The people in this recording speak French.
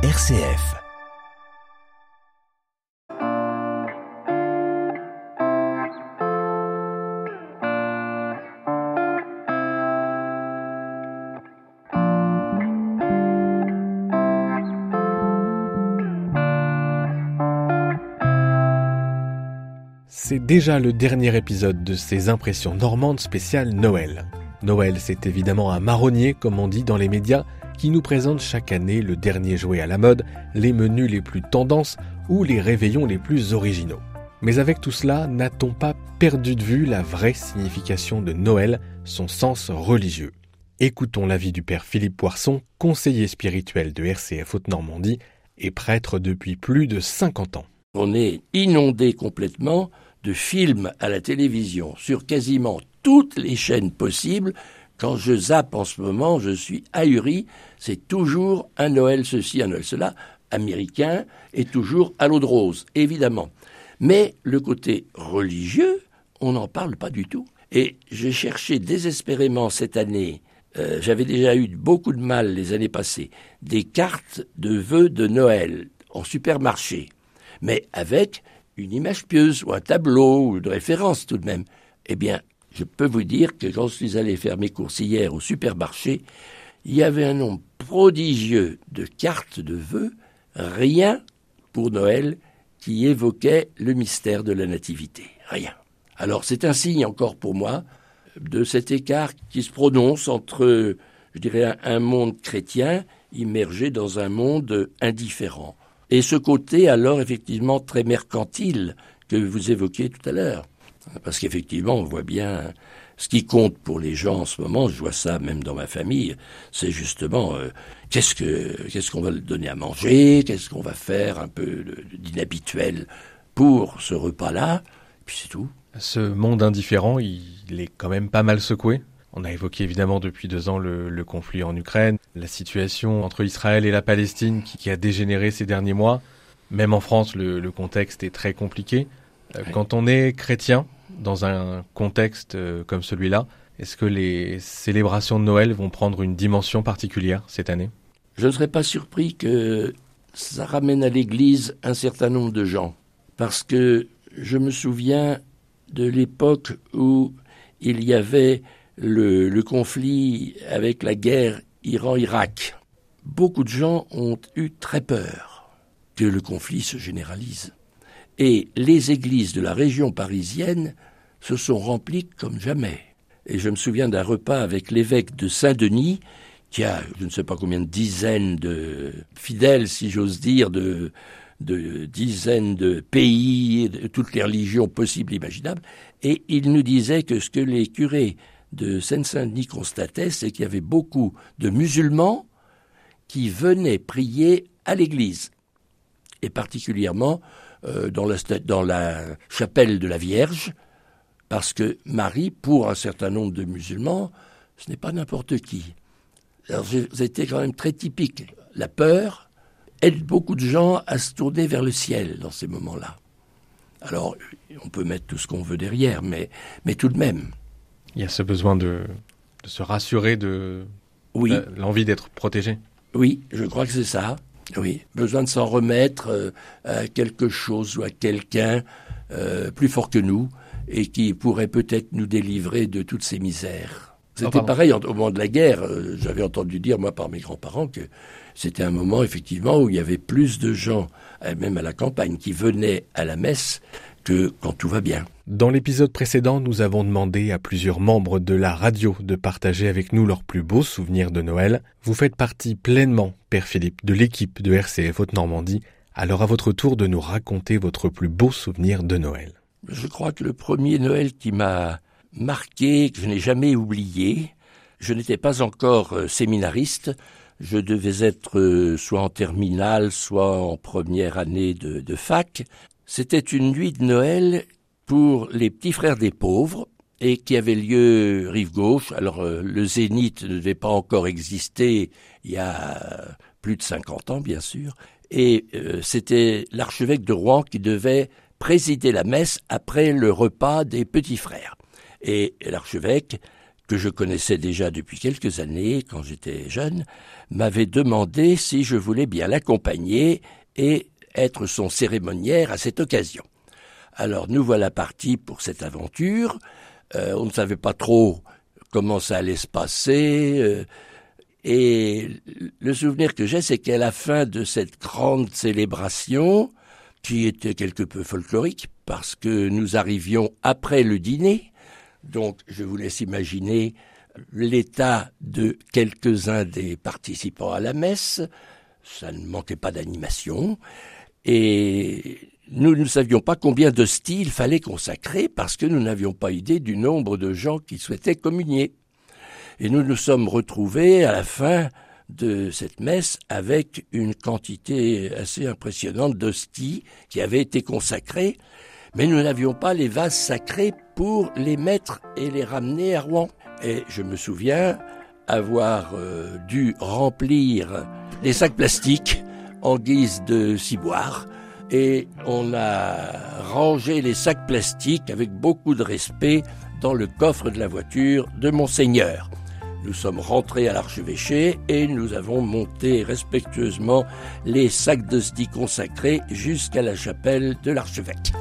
RCF. C'est déjà le dernier épisode de ces impressions normandes spéciales Noël. Noël, c'est évidemment un marronnier, comme on dit dans les médias, qui nous présente chaque année le dernier jouet à la mode, les menus les plus tendances ou les réveillons les plus originaux. Mais avec tout cela, n'a-t-on pas perdu de vue la vraie signification de Noël, son sens religieux? Écoutons l'avis du père Philippe Poisson, conseiller spirituel de RCF Haute-Normandie et prêtre depuis plus de 50 ans. On est inondé complètement de films à la télévision sur quasiment toutes les chaînes possibles. Quand je zappe en ce moment, je suis ahuri. C'est toujours un Noël ceci, un Noël cela, américain, et toujours à l'eau de rose, évidemment. Mais le côté religieux, on n'en parle pas du tout. Et j'ai cherché désespérément cette année, euh, j'avais déjà eu beaucoup de mal les années passées, des cartes de vœux de Noël en supermarché, mais avec une image pieuse ou un tableau ou de référence tout de même. Eh bien, je peux vous dire que quand je suis allé faire mes courses hier au supermarché, il y avait un nombre prodigieux de cartes de vœux, rien pour Noël qui évoquait le mystère de la Nativité. Rien. Alors c'est un signe encore pour moi de cet écart qui se prononce entre, je dirais, un monde chrétien immergé dans un monde indifférent. Et ce côté alors effectivement très mercantile que vous évoquiez tout à l'heure. Parce qu'effectivement, on voit bien ce qui compte pour les gens en ce moment, je vois ça même dans ma famille, c'est justement euh, qu'est-ce que qu'est-ce qu'on va donner à manger, qu'est-ce qu'on va faire un peu d'inhabituel pour ce repas-là, puis c'est tout. Ce monde indifférent, il est quand même pas mal secoué. On a évoqué évidemment depuis deux ans le, conflit en Ukraine, la situation entre Israël et la Palestine qui, a dégénéré ces derniers mois. Même en France, le, contexte est très compliqué. Euh, quand on est chrétien, dans un contexte euh, comme celui-là, est-ce que les célébrations de Noël vont prendre une dimension particulière cette année? Je ne serais pas surpris que ça ramène à l'Église un certain nombre de gens, parce que je me souviens de l'époque où il y avait le, le conflit avec la guerre Iran-Irak. Beaucoup de gens ont eu très peur que le conflit se généralise. Et les églises de la région parisienne se sont remplies comme jamais. Et je me souviens d'un repas avec l'évêque de Saint-Denis, qui a je ne sais pas combien de dizaines de fidèles, si j'ose dire, de, dizaines de pays, de toutes les religions possibles imaginables, et il nous disait que ce que les curés de Seine-Saint-Denis constataient, c'est qu'il y avait beaucoup de musulmans qui venaient prier à l'église, et particulièrement euh, dans, la, dans la chapelle de la Vierge, parce que Marie, pour un certain nombre de musulmans, ce n'est pas n'importe qui. Alors, été quand même très typique. La peur aide beaucoup de gens à se tourner vers le ciel dans ces moments-là. Alors, on peut mettre tout ce qu'on veut derrière, mais, mais tout de même. Il y a ce besoin de, de se rassurer de oui. l'envie d'être protégé. Oui, je crois que c'est ça. Oui, besoin de s'en remettre euh, à quelque chose ou à quelqu'un euh, plus fort que nous et qui pourrait peut-être nous délivrer de toutes ces misères. C'était pareil au moment de la guerre. Euh, j'avais entendu dire, moi, par mes grands-parents, que c'était un moment, effectivement, où il y avait plus de gens, même à la campagne, qui venaient à la messe que quand tout va bien. Dans l'épisode précédent, nous avons demandé à plusieurs membres de la radio de partager avec nous leurs plus beaux souvenirs de Noël. Vous faites partie pleinement, Père Philippe, de l'équipe de RCF Haute-Normandie. Alors à votre tour de nous raconter votre plus beau souvenir de Noël. Je crois que le premier Noël qui m'a marqué, que je n'ai jamais oublié, je n'étais pas encore euh, séminariste, je devais être euh, soit en terminale, soit en première année de, de fac. C'était une nuit de Noël pour les petits frères des pauvres et qui avait lieu rive gauche. Alors euh, le zénith ne devait pas encore exister il y a plus de 50 ans bien sûr et euh, c'était l'archevêque de Rouen qui devait présider la messe après le repas des petits frères. Et l'archevêque que je connaissais déjà depuis quelques années quand j'étais jeune, m'avait demandé si je voulais bien l'accompagner et être son cérémoniaire à cette occasion. Alors nous voilà partis pour cette aventure. Euh, on ne savait pas trop comment ça allait se passer. Euh, et le souvenir que j'ai, c'est qu'à la fin de cette grande célébration, qui était quelque peu folklorique, parce que nous arrivions après le dîner, donc je vous laisse imaginer l'état de quelques-uns des participants à la messe, ça ne manquait pas d'animation, et nous ne savions pas combien de styles fallait consacrer parce que nous n'avions pas idée du nombre de gens qui souhaitaient communier. Et nous nous sommes retrouvés à la fin de cette messe avec une quantité assez impressionnante d'hosties qui avaient été consacrées, mais nous n'avions pas les vases sacrés pour les mettre et les ramener à Rouen. Et je me souviens avoir euh, dû remplir les sacs plastiques en guise de ciboire et on a rangé les sacs plastiques avec beaucoup de respect dans le coffre de la voiture de monseigneur. Nous sommes rentrés à l'archevêché et nous avons monté respectueusement les sacs d'hosties consacrés jusqu'à la chapelle de l'archevêque.